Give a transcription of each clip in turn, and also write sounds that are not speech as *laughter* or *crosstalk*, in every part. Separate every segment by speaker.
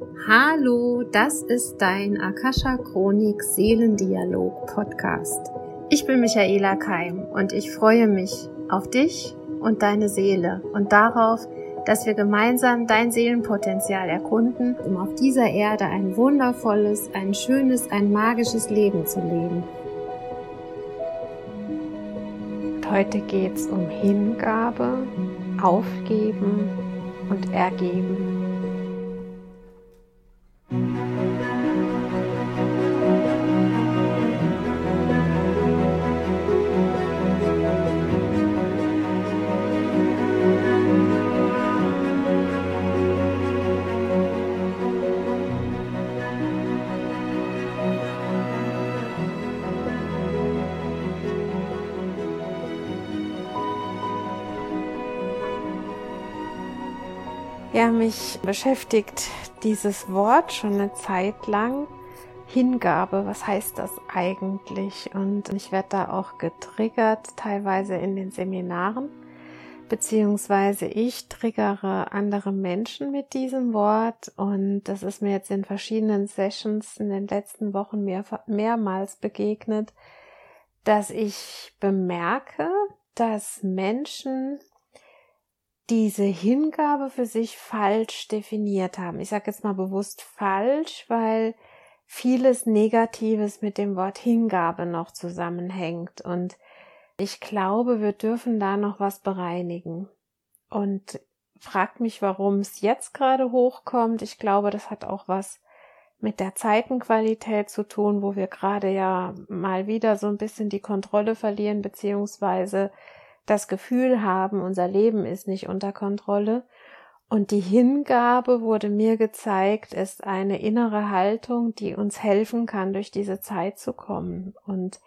Speaker 1: Hallo, das ist dein Akasha Chronik Seelendialog Podcast. Ich bin Michaela Keim und ich freue mich auf dich und deine Seele und darauf, dass wir gemeinsam dein Seelenpotenzial erkunden, um auf dieser Erde ein wundervolles, ein schönes, ein magisches Leben zu leben. Heute geht es um Hingabe, Aufgeben und Ergeben. Ja, mich beschäftigt dieses Wort schon eine Zeit lang. Hingabe, was heißt das eigentlich? Und ich werde da auch getriggert, teilweise in den Seminaren, beziehungsweise ich triggere andere Menschen mit diesem Wort und das ist mir jetzt in verschiedenen Sessions in den letzten Wochen mehr, mehrmals begegnet, dass ich bemerke, dass Menschen diese Hingabe für sich falsch definiert haben. Ich sage jetzt mal bewusst falsch, weil vieles Negatives mit dem Wort Hingabe noch zusammenhängt. Und ich glaube, wir dürfen da noch was bereinigen. Und fragt mich, warum es jetzt gerade hochkommt. Ich glaube, das hat auch was mit der Zeitenqualität zu tun, wo wir gerade ja mal wieder so ein bisschen die Kontrolle verlieren, beziehungsweise das Gefühl haben, unser Leben ist nicht unter Kontrolle. Und die Hingabe wurde mir gezeigt, ist eine innere Haltung, die uns helfen kann, durch diese Zeit zu kommen. Und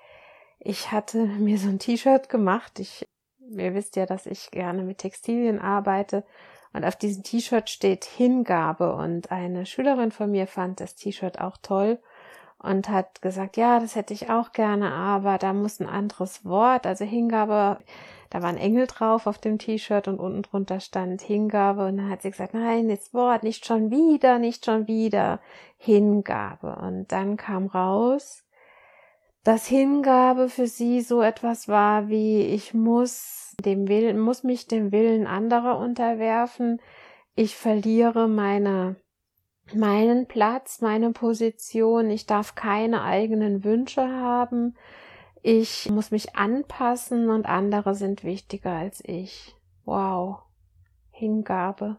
Speaker 1: ich hatte *laughs* mir so ein T-Shirt gemacht. Ich, ihr wisst ja, dass ich gerne mit Textilien arbeite. Und auf diesem T-Shirt steht Hingabe. Und eine Schülerin von mir fand das T-Shirt auch toll und hat gesagt, ja, das hätte ich auch gerne, aber da muss ein anderes Wort, also Hingabe da war ein Engel drauf auf dem T-Shirt und unten drunter stand Hingabe. Und dann hat sie gesagt, nein, das Wort, nicht schon wieder, nicht schon wieder. Hingabe. Und dann kam raus, dass Hingabe für sie so etwas war wie, ich muss dem Willen, muss mich dem Willen anderer unterwerfen. Ich verliere meine meinen Platz, meine Position, ich darf keine eigenen Wünsche haben, ich muss mich anpassen und andere sind wichtiger als ich. Wow. Hingabe.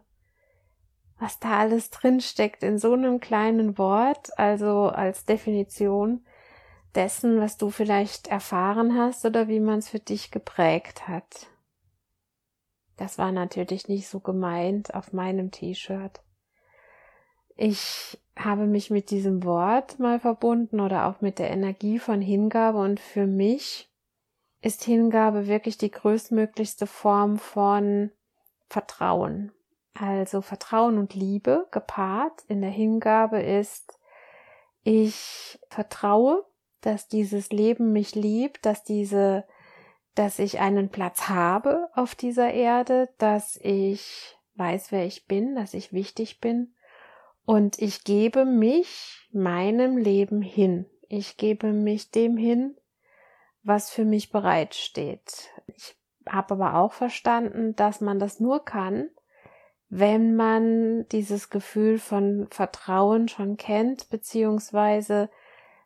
Speaker 1: Was da alles drin steckt in so einem kleinen Wort, also als Definition dessen, was du vielleicht erfahren hast oder wie man es für dich geprägt hat. Das war natürlich nicht so gemeint auf meinem T-Shirt. Ich habe mich mit diesem Wort mal verbunden oder auch mit der Energie von Hingabe und für mich ist Hingabe wirklich die größtmöglichste Form von Vertrauen. Also Vertrauen und Liebe gepaart in der Hingabe ist, ich vertraue, dass dieses Leben mich liebt, dass diese, dass ich einen Platz habe auf dieser Erde, dass ich weiß, wer ich bin, dass ich wichtig bin und ich gebe mich meinem Leben hin. Ich gebe mich dem hin, was für mich bereitsteht. Ich habe aber auch verstanden, dass man das nur kann, wenn man dieses Gefühl von Vertrauen schon kennt, beziehungsweise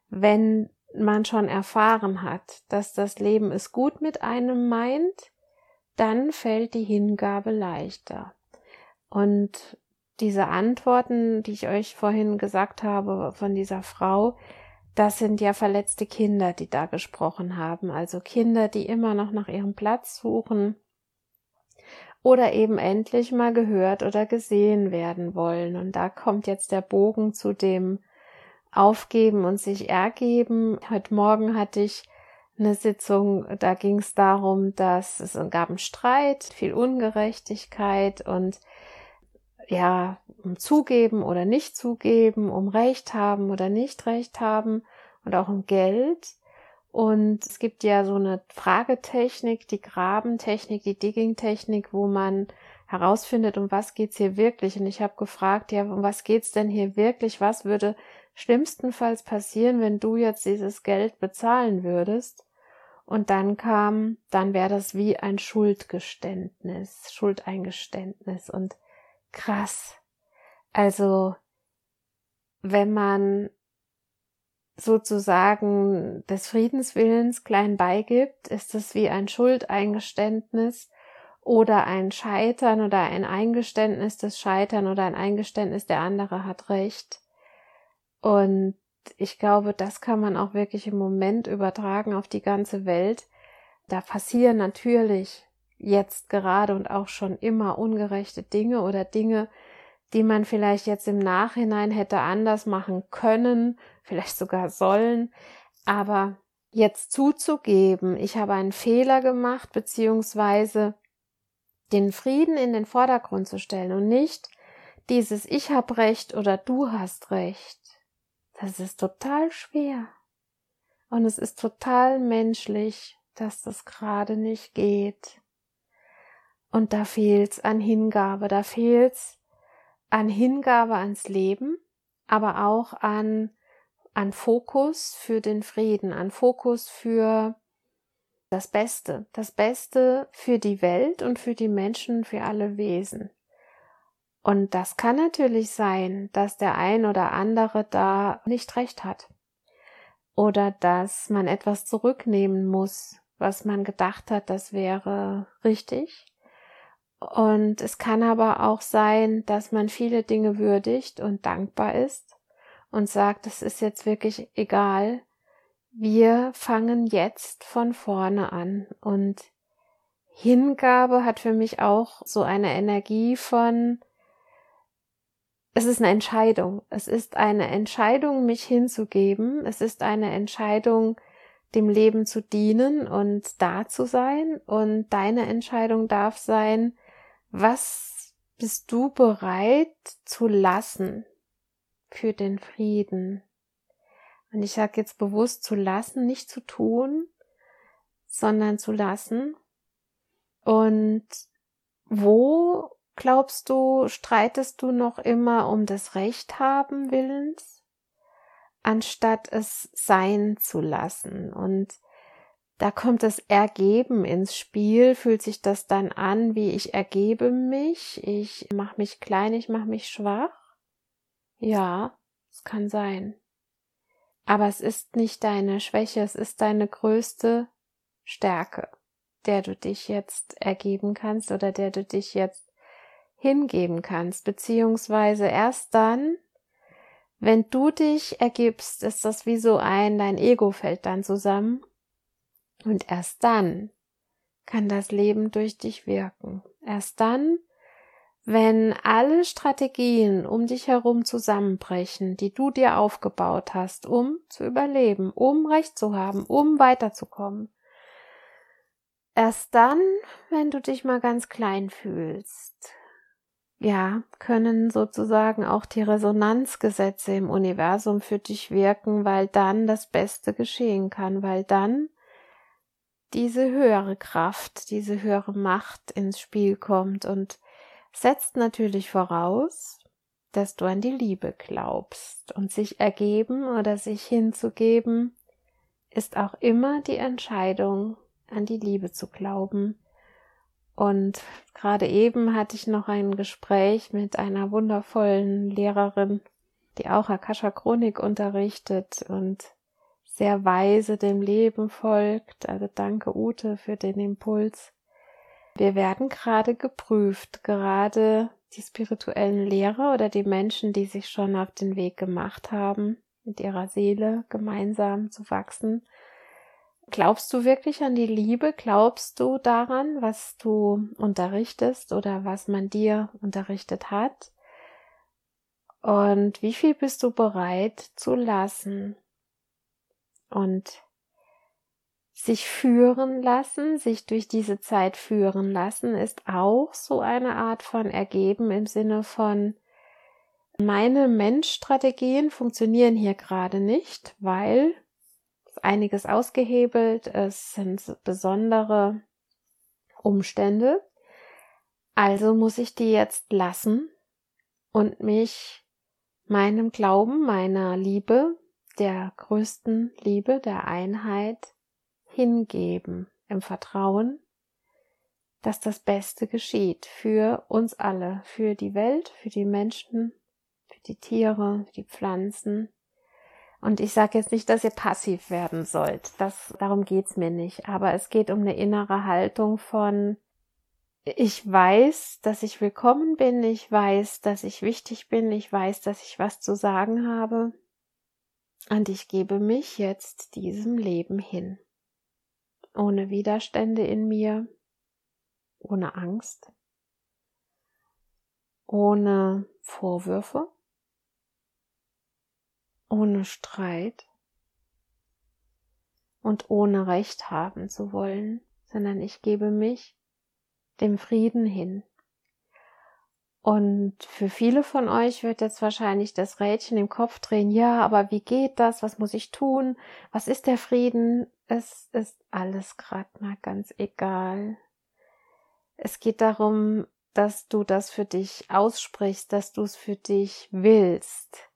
Speaker 1: wenn man schon erfahren hat, dass das Leben es gut mit einem meint, dann fällt die Hingabe leichter. Und diese Antworten, die ich euch vorhin gesagt habe von dieser Frau, das sind ja verletzte Kinder, die da gesprochen haben. Also Kinder, die immer noch nach ihrem Platz suchen oder eben endlich mal gehört oder gesehen werden wollen. Und da kommt jetzt der Bogen zu dem Aufgeben und sich ergeben. Heute Morgen hatte ich eine Sitzung, da ging es darum, dass es gab einen Streit, viel Ungerechtigkeit und ja, um zugeben oder nicht zugeben, um Recht haben oder nicht Recht haben und auch um Geld. Und es gibt ja so eine Fragetechnik, die Grabentechnik, die Digging-Technik, wo man herausfindet, um was geht's hier wirklich. Und ich habe gefragt, ja, um was geht's denn hier wirklich? Was würde schlimmstenfalls passieren, wenn du jetzt dieses Geld bezahlen würdest? Und dann kam, dann wäre das wie ein Schuldgeständnis, Schuldeingeständnis und krass. Also, wenn man sozusagen des Friedenswillens klein beigibt, ist es wie ein Schuldeingeständnis oder ein Scheitern oder ein Eingeständnis des Scheitern oder ein Eingeständnis, der andere hat recht. Und ich glaube, das kann man auch wirklich im Moment übertragen auf die ganze Welt. Da passieren natürlich jetzt gerade und auch schon immer ungerechte Dinge oder Dinge, die man vielleicht jetzt im Nachhinein hätte anders machen können, vielleicht sogar sollen. Aber jetzt zuzugeben, ich habe einen Fehler gemacht, beziehungsweise den Frieden in den Vordergrund zu stellen und nicht dieses Ich hab recht oder du hast recht. Das ist total schwer. Und es ist total menschlich, dass das gerade nicht geht. Und da fehlt's an Hingabe, da fehlt's an Hingabe ans Leben, aber auch an, an Fokus für den Frieden, an Fokus für das Beste, das Beste für die Welt und für die Menschen, für alle Wesen. Und das kann natürlich sein, dass der ein oder andere da nicht recht hat. Oder dass man etwas zurücknehmen muss, was man gedacht hat, das wäre richtig. Und es kann aber auch sein, dass man viele Dinge würdigt und dankbar ist und sagt, es ist jetzt wirklich egal, wir fangen jetzt von vorne an und Hingabe hat für mich auch so eine Energie von, es ist eine Entscheidung. Es ist eine Entscheidung, mich hinzugeben. Es ist eine Entscheidung, dem Leben zu dienen und da zu sein. Und deine Entscheidung darf sein, was bist du bereit zu lassen für den Frieden? Und ich sage jetzt bewusst zu lassen, nicht zu tun, sondern zu lassen. Und wo glaubst du, streitest du noch immer um das Recht haben Willens, anstatt es sein zu lassen? Und da kommt das Ergeben ins Spiel, fühlt sich das dann an, wie ich ergebe mich, ich mache mich klein, ich mache mich schwach? Ja, es kann sein. Aber es ist nicht deine Schwäche, es ist deine größte Stärke, der du dich jetzt ergeben kannst oder der du dich jetzt hingeben kannst, beziehungsweise erst dann, wenn du dich ergibst, ist das wie so ein, dein Ego fällt dann zusammen und erst dann kann das Leben durch dich wirken. Erst dann wenn alle Strategien um dich herum zusammenbrechen, die du dir aufgebaut hast, um zu überleben, um Recht zu haben, um weiterzukommen, erst dann, wenn du dich mal ganz klein fühlst, ja, können sozusagen auch die Resonanzgesetze im Universum für dich wirken, weil dann das Beste geschehen kann, weil dann diese höhere Kraft, diese höhere Macht ins Spiel kommt und setzt natürlich voraus, dass du an die Liebe glaubst und sich ergeben oder sich hinzugeben ist auch immer die Entscheidung, an die Liebe zu glauben. Und gerade eben hatte ich noch ein Gespräch mit einer wundervollen Lehrerin, die auch Akasha Chronik unterrichtet und sehr weise dem Leben folgt. Also danke Ute für den Impuls. Wir werden gerade geprüft, gerade die spirituellen Lehrer oder die Menschen, die sich schon auf den Weg gemacht haben, mit ihrer Seele gemeinsam zu wachsen. Glaubst du wirklich an die Liebe? Glaubst du daran, was du unterrichtest oder was man dir unterrichtet hat? Und wie viel bist du bereit zu lassen? Und sich führen lassen, sich durch diese Zeit führen lassen, ist auch so eine Art von Ergeben im Sinne von meine Menschstrategien funktionieren hier gerade nicht, weil einiges ausgehebelt, es sind besondere Umstände. Also muss ich die jetzt lassen und mich meinem Glauben, meiner Liebe, der größten Liebe, der Einheit hingeben, im Vertrauen, dass das Beste geschieht für uns alle, für die Welt, für die Menschen, für die Tiere, für die Pflanzen. Und ich sage jetzt nicht, dass ihr passiv werden sollt. Das, darum geht's mir nicht. Aber es geht um eine innere Haltung von, ich weiß, dass ich willkommen bin, ich weiß, dass ich wichtig bin, ich weiß, dass ich was zu sagen habe. Und ich gebe mich jetzt diesem Leben hin. Ohne Widerstände in mir, ohne Angst, ohne Vorwürfe, ohne Streit und ohne Recht haben zu wollen, sondern ich gebe mich dem Frieden hin. Und für viele von euch wird jetzt wahrscheinlich das Rädchen im Kopf drehen, ja, aber wie geht das? Was muss ich tun? Was ist der Frieden? Es ist alles gerade mal ganz egal. Es geht darum, dass du das für dich aussprichst, dass du es für dich willst.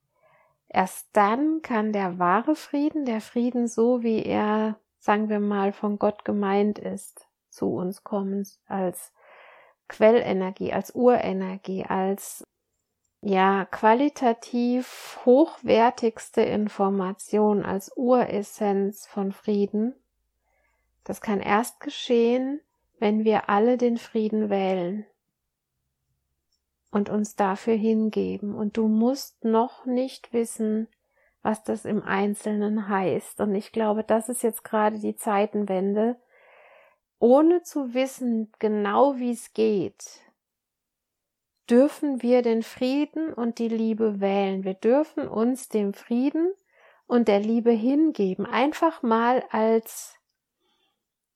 Speaker 1: Erst dann kann der wahre Frieden, der Frieden so, wie er, sagen wir mal, von Gott gemeint ist, zu uns kommen als Quellenergie, als Urenergie, als ja qualitativ hochwertigste Information, als Uressenz von Frieden. Das kann erst geschehen, wenn wir alle den Frieden wählen und uns dafür hingeben. Und du musst noch nicht wissen, was das im Einzelnen heißt. Und ich glaube, das ist jetzt gerade die Zeitenwende, ohne zu wissen genau, wie es geht, dürfen wir den Frieden und die Liebe wählen. Wir dürfen uns dem Frieden und der Liebe hingeben. Einfach mal als,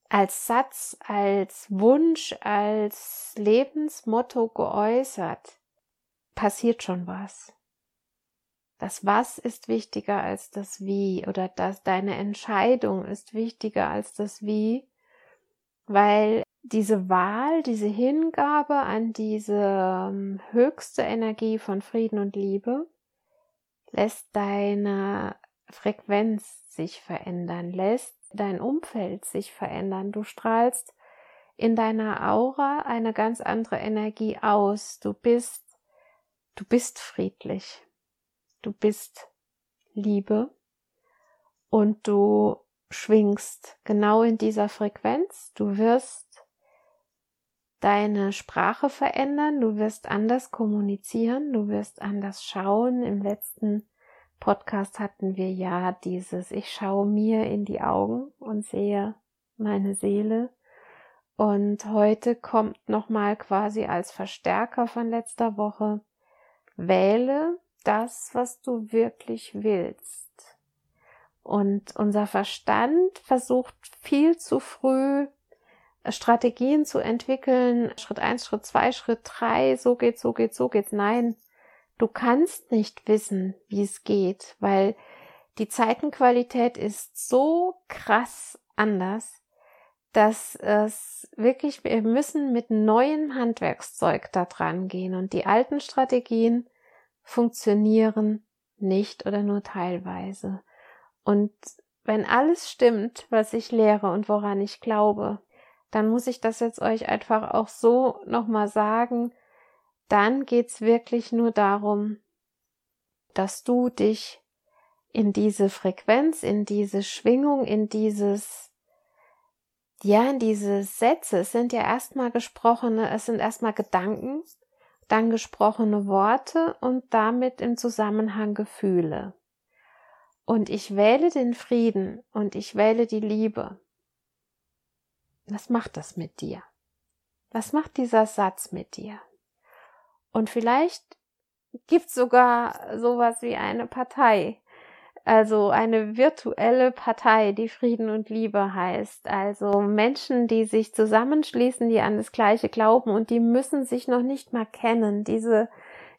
Speaker 1: als Satz, als Wunsch, als Lebensmotto geäußert. Passiert schon was. Das Was ist wichtiger als das Wie oder dass deine Entscheidung ist wichtiger als das Wie weil diese Wahl, diese Hingabe an diese ähm, höchste Energie von Frieden und Liebe lässt deine Frequenz sich verändern, lässt dein Umfeld sich verändern. Du strahlst in deiner Aura eine ganz andere Energie aus. Du bist, du bist friedlich. Du bist Liebe und du schwingst genau in dieser Frequenz. Du wirst deine Sprache verändern, du wirst anders kommunizieren, du wirst anders schauen. Im letzten Podcast hatten wir ja dieses, ich schaue mir in die Augen und sehe meine Seele. Und heute kommt nochmal quasi als Verstärker von letzter Woche, wähle das, was du wirklich willst. Und unser Verstand versucht viel zu früh Strategien zu entwickeln. Schritt eins, Schritt zwei, Schritt drei, so geht's, so geht's, so geht's. Nein, du kannst nicht wissen, wie es geht, weil die Zeitenqualität ist so krass anders, dass es wirklich, wir müssen mit neuem Handwerkszeug da dran gehen und die alten Strategien funktionieren nicht oder nur teilweise. Und wenn alles stimmt, was ich lehre und woran ich glaube, dann muss ich das jetzt euch einfach auch so nochmal sagen, dann geht's wirklich nur darum, dass du dich in diese Frequenz, in diese Schwingung, in dieses, ja, in diese Sätze, es sind ja erstmal gesprochene, es sind erstmal Gedanken, dann gesprochene Worte und damit im Zusammenhang Gefühle und ich wähle den Frieden und ich wähle die Liebe, was macht das mit dir? Was macht dieser Satz mit dir? Und vielleicht gibt es sogar sowas wie eine Partei, also eine virtuelle Partei, die Frieden und Liebe heißt. Also Menschen, die sich zusammenschließen, die an das Gleiche glauben und die müssen sich noch nicht mal kennen. Diese,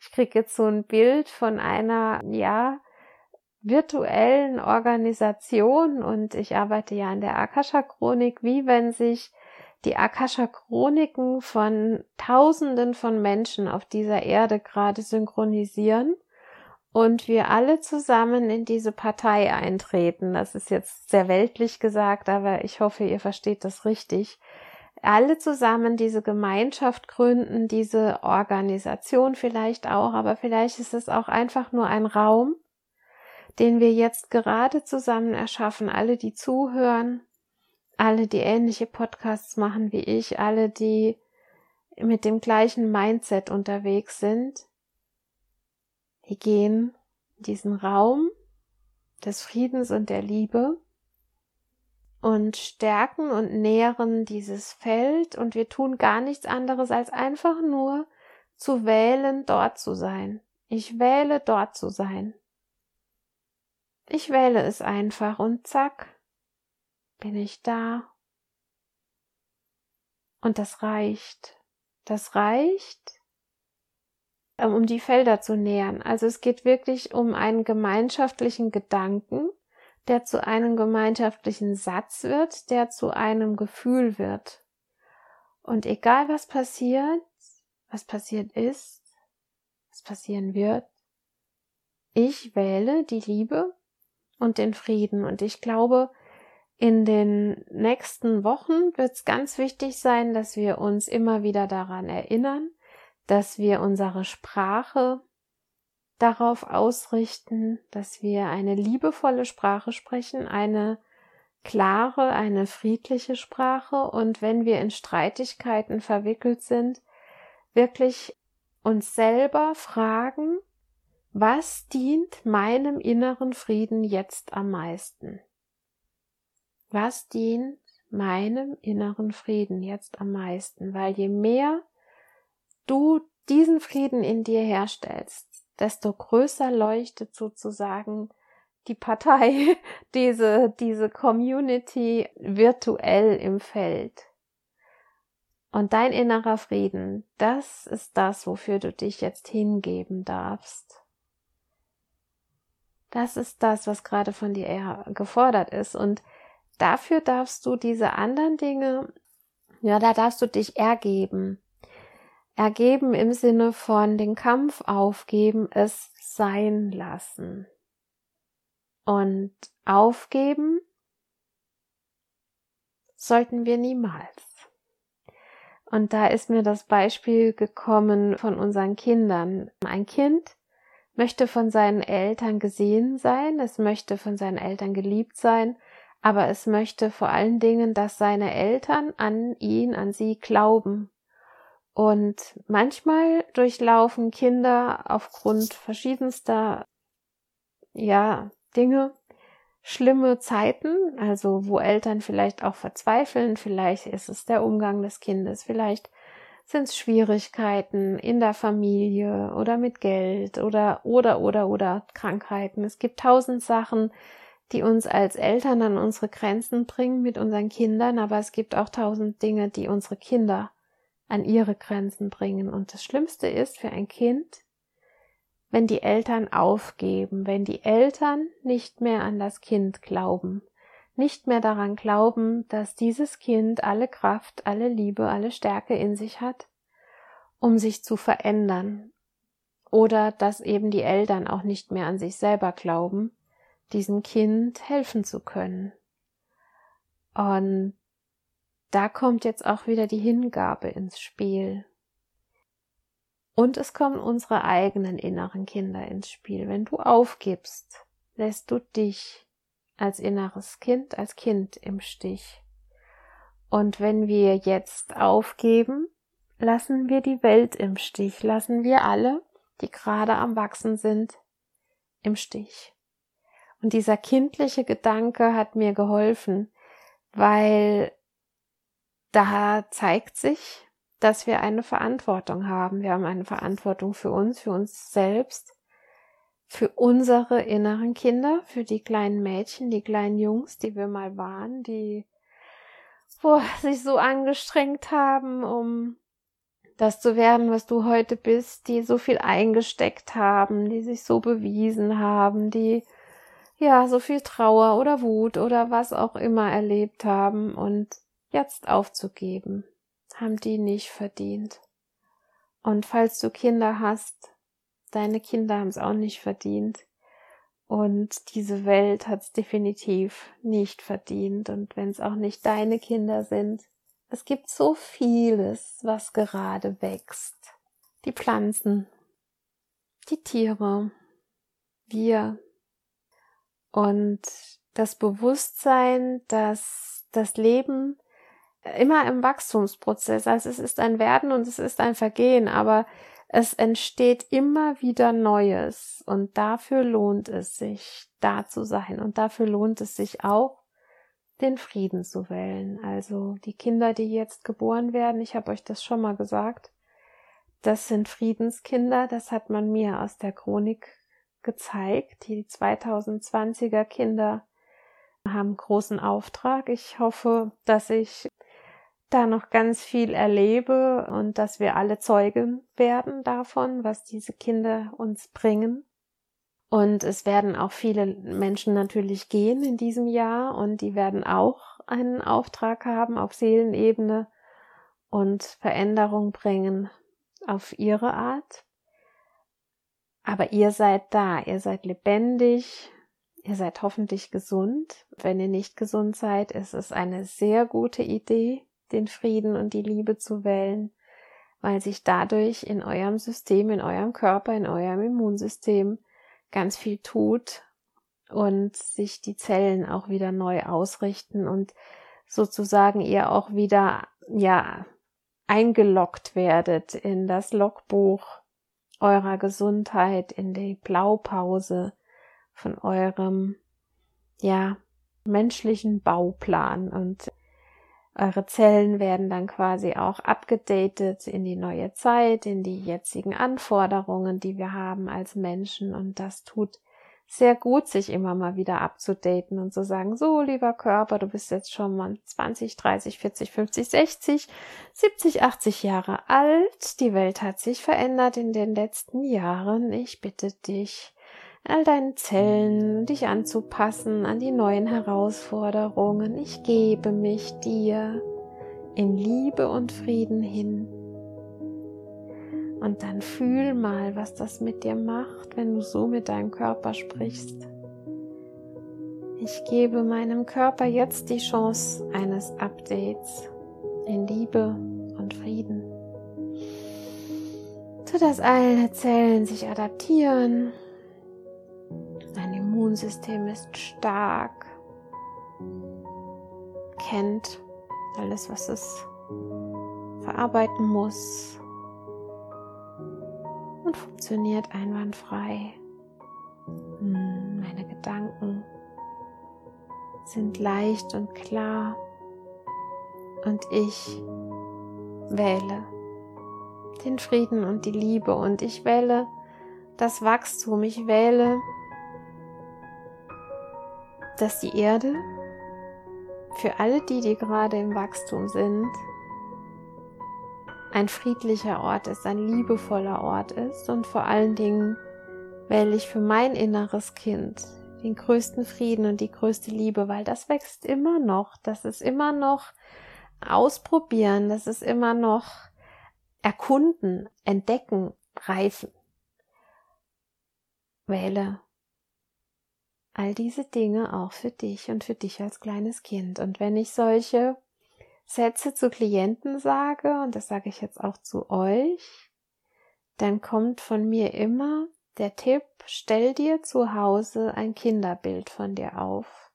Speaker 1: ich kriege jetzt so ein Bild von einer, ja, virtuellen Organisation und ich arbeite ja an der Akasha Chronik, wie wenn sich die Akasha Chroniken von Tausenden von Menschen auf dieser Erde gerade synchronisieren und wir alle zusammen in diese Partei eintreten. Das ist jetzt sehr weltlich gesagt, aber ich hoffe, ihr versteht das richtig. Alle zusammen diese Gemeinschaft gründen, diese Organisation vielleicht auch, aber vielleicht ist es auch einfach nur ein Raum, den wir jetzt gerade zusammen erschaffen, alle, die zuhören, alle, die ähnliche Podcasts machen wie ich, alle, die mit dem gleichen Mindset unterwegs sind, die gehen in diesen Raum des Friedens und der Liebe und stärken und nähren dieses Feld und wir tun gar nichts anderes als einfach nur zu wählen, dort zu sein. Ich wähle, dort zu sein. Ich wähle es einfach und zack, bin ich da. Und das reicht. Das reicht, ähm, um die Felder zu nähern. Also es geht wirklich um einen gemeinschaftlichen Gedanken, der zu einem gemeinschaftlichen Satz wird, der zu einem Gefühl wird. Und egal was passiert, was passiert ist, was passieren wird, ich wähle die Liebe und den Frieden. Und ich glaube, in den nächsten Wochen wird es ganz wichtig sein, dass wir uns immer wieder daran erinnern, dass wir unsere Sprache darauf ausrichten, dass wir eine liebevolle Sprache sprechen, eine klare, eine friedliche Sprache und wenn wir in Streitigkeiten verwickelt sind, wirklich uns selber fragen, was dient meinem inneren Frieden jetzt am meisten? Was dient meinem inneren Frieden jetzt am meisten? Weil je mehr du diesen Frieden in dir herstellst, desto größer leuchtet sozusagen die Partei, *laughs* diese, diese Community virtuell im Feld. Und dein innerer Frieden, das ist das, wofür du dich jetzt hingeben darfst. Das ist das, was gerade von dir gefordert ist. Und dafür darfst du diese anderen Dinge, ja, da darfst du dich ergeben. Ergeben im Sinne von den Kampf aufgeben, es sein lassen. Und aufgeben sollten wir niemals. Und da ist mir das Beispiel gekommen von unseren Kindern. Ein Kind möchte von seinen Eltern gesehen sein, es möchte von seinen Eltern geliebt sein, aber es möchte vor allen Dingen, dass seine Eltern an ihn, an sie glauben. Und manchmal durchlaufen Kinder aufgrund verschiedenster, ja, Dinge schlimme Zeiten, also wo Eltern vielleicht auch verzweifeln, vielleicht ist es der Umgang des Kindes, vielleicht sind es Schwierigkeiten in der Familie oder mit Geld oder oder oder oder Krankheiten. Es gibt tausend Sachen, die uns als Eltern an unsere Grenzen bringen mit unseren Kindern, aber es gibt auch tausend Dinge, die unsere Kinder an ihre Grenzen bringen. Und das Schlimmste ist für ein Kind, wenn die Eltern aufgeben, wenn die Eltern nicht mehr an das Kind glauben, nicht mehr daran glauben, dass dieses Kind alle Kraft, alle Liebe, alle Stärke in sich hat, um sich zu verändern. Oder dass eben die Eltern auch nicht mehr an sich selber glauben, diesem Kind helfen zu können. Und da kommt jetzt auch wieder die Hingabe ins Spiel. Und es kommen unsere eigenen inneren Kinder ins Spiel. Wenn du aufgibst, lässt du dich als inneres Kind, als Kind im Stich. Und wenn wir jetzt aufgeben, lassen wir die Welt im Stich, lassen wir alle, die gerade am Wachsen sind, im Stich. Und dieser kindliche Gedanke hat mir geholfen, weil da zeigt sich, dass wir eine Verantwortung haben. Wir haben eine Verantwortung für uns, für uns selbst, für unsere inneren Kinder, für die kleinen Mädchen, die kleinen Jungs, die wir mal waren, die boah, sich so angestrengt haben, um das zu werden, was du heute bist, die so viel eingesteckt haben, die sich so bewiesen haben, die ja so viel Trauer oder Wut oder was auch immer erlebt haben und jetzt aufzugeben, haben die nicht verdient. Und falls du Kinder hast, deine Kinder haben es auch nicht verdient. Und diese Welt hat es definitiv nicht verdient. Und wenn es auch nicht deine Kinder sind, es gibt so vieles, was gerade wächst. Die Pflanzen, die Tiere, wir und das Bewusstsein, dass das Leben immer im Wachstumsprozess, also es ist ein Werden und es ist ein Vergehen, aber es entsteht immer wieder Neues und dafür lohnt es sich, da zu sein und dafür lohnt es sich auch, den Frieden zu wählen. Also die Kinder, die jetzt geboren werden, ich habe euch das schon mal gesagt, das sind Friedenskinder, das hat man mir aus der Chronik gezeigt. Die 2020er Kinder haben großen Auftrag. Ich hoffe, dass ich da noch ganz viel erlebe und dass wir alle Zeugen werden davon, was diese Kinder uns bringen. Und es werden auch viele Menschen natürlich gehen in diesem Jahr und die werden auch einen Auftrag haben auf Seelenebene und Veränderung bringen auf ihre Art. Aber ihr seid da, ihr seid lebendig, ihr seid hoffentlich gesund. Wenn ihr nicht gesund seid, ist es eine sehr gute Idee, den Frieden und die Liebe zu wählen, weil sich dadurch in eurem System, in eurem Körper, in eurem Immunsystem ganz viel tut und sich die Zellen auch wieder neu ausrichten und sozusagen ihr auch wieder, ja, eingeloggt werdet in das Logbuch eurer Gesundheit, in die Blaupause von eurem, ja, menschlichen Bauplan und eure Zellen werden dann quasi auch abgedatet in die neue Zeit, in die jetzigen Anforderungen, die wir haben als Menschen. Und das tut sehr gut, sich immer mal wieder abzudaten und zu sagen, so lieber Körper, du bist jetzt schon mal 20, 30, 40, 50, 60, 70, 80 Jahre alt. Die Welt hat sich verändert in den letzten Jahren. Ich bitte dich, all deinen Zellen, dich anzupassen an die neuen Herausforderungen. Ich gebe mich dir in Liebe und Frieden hin. Und dann fühl mal, was das mit dir macht, wenn du so mit deinem Körper sprichst. Ich gebe meinem Körper jetzt die Chance eines Updates in Liebe und Frieden. So dass alle Zellen sich adaptieren Immunsystem ist stark, kennt alles, was es verarbeiten muss und funktioniert einwandfrei. Meine Gedanken sind leicht und klar und ich wähle den Frieden und die Liebe und ich wähle das Wachstum, ich wähle dass die Erde für alle die, die gerade im Wachstum sind, ein friedlicher Ort ist, ein liebevoller Ort ist und vor allen Dingen wähle ich für mein inneres Kind den größten Frieden und die größte Liebe, weil das wächst immer noch, das ist immer noch ausprobieren, das ist immer noch erkunden, entdecken, reifen. Wähle all diese Dinge auch für dich und für dich als kleines Kind. Und wenn ich solche Sätze zu Klienten sage, und das sage ich jetzt auch zu euch, dann kommt von mir immer der Tipp, stell dir zu Hause ein Kinderbild von dir auf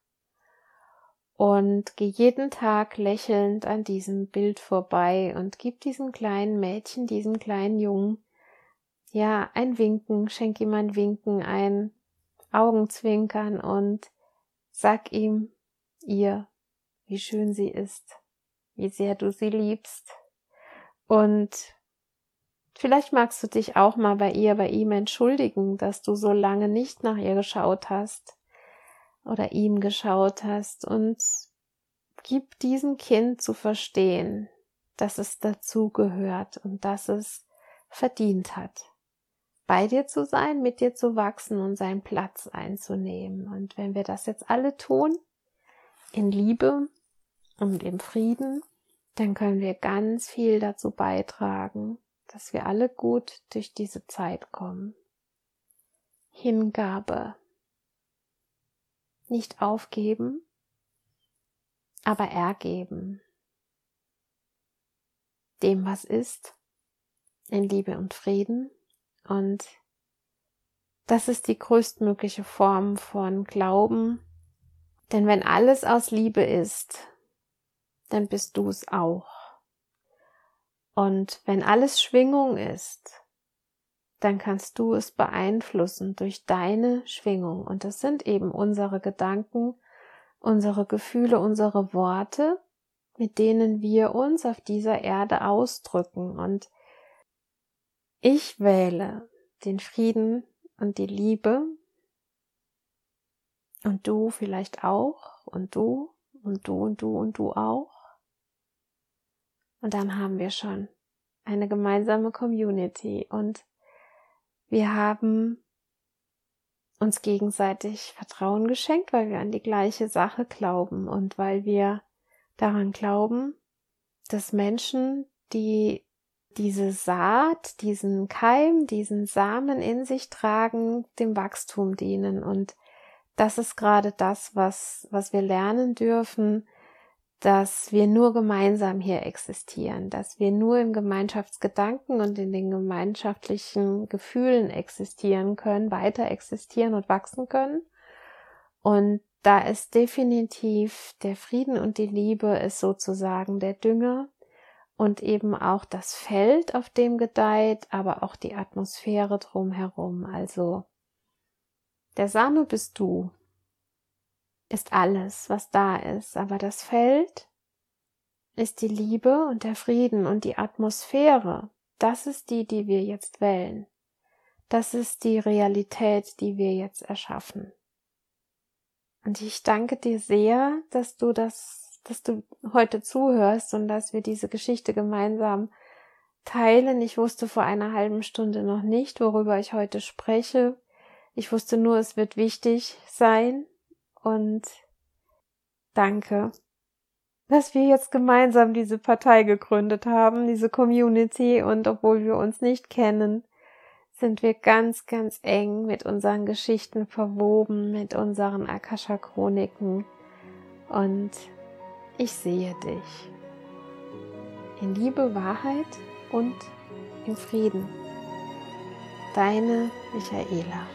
Speaker 1: und geh jeden Tag lächelnd an diesem Bild vorbei und gib diesem kleinen Mädchen, diesem kleinen Jungen, ja, ein Winken, schenk ihm ein Winken, ein Augenzwinkern und sag ihm, ihr, wie schön sie ist, wie sehr du sie liebst. Und vielleicht magst du dich auch mal bei ihr, bei ihm entschuldigen, dass du so lange nicht nach ihr geschaut hast oder ihm geschaut hast und gib diesem Kind zu verstehen, dass es dazugehört und dass es verdient hat bei dir zu sein, mit dir zu wachsen und seinen Platz einzunehmen. Und wenn wir das jetzt alle tun, in Liebe und im Frieden, dann können wir ganz viel dazu beitragen, dass wir alle gut durch diese Zeit kommen. Hingabe. Nicht aufgeben, aber ergeben. Dem, was ist, in Liebe und Frieden. Und das ist die größtmögliche Form von Glauben. Denn wenn alles aus Liebe ist, dann bist du es auch. Und wenn alles Schwingung ist, dann kannst du es beeinflussen durch deine Schwingung. Und das sind eben unsere Gedanken, unsere Gefühle, unsere Worte, mit denen wir uns auf dieser Erde ausdrücken. Und ich wähle den Frieden und die Liebe. Und du vielleicht auch. Und du und du und du und du auch. Und dann haben wir schon eine gemeinsame Community und wir haben uns gegenseitig Vertrauen geschenkt, weil wir an die gleiche Sache glauben und weil wir daran glauben, dass Menschen, die diese Saat, diesen Keim, diesen Samen in sich tragen, dem Wachstum dienen. Und das ist gerade das, was, was wir lernen dürfen, dass wir nur gemeinsam hier existieren, dass wir nur im Gemeinschaftsgedanken und in den gemeinschaftlichen Gefühlen existieren können, weiter existieren und wachsen können. Und da ist definitiv der Frieden und die Liebe ist sozusagen der Dünger und eben auch das Feld, auf dem gedeiht, aber auch die Atmosphäre drumherum. Also der Same bist du, ist alles, was da ist, aber das Feld ist die Liebe und der Frieden und die Atmosphäre. Das ist die, die wir jetzt wählen. Das ist die Realität, die wir jetzt erschaffen. Und ich danke dir sehr, dass du das, dass du heute zuhörst und dass wir diese Geschichte gemeinsam teilen. Ich wusste vor einer halben Stunde noch nicht, worüber ich heute spreche. Ich wusste nur, es wird wichtig sein und danke, dass wir jetzt gemeinsam diese Partei gegründet haben, diese Community und obwohl wir uns nicht kennen, sind wir ganz, ganz eng mit unseren Geschichten verwoben, mit unseren Akasha-Chroniken und ich sehe dich in Liebe, Wahrheit und in Frieden. Deine Michaela.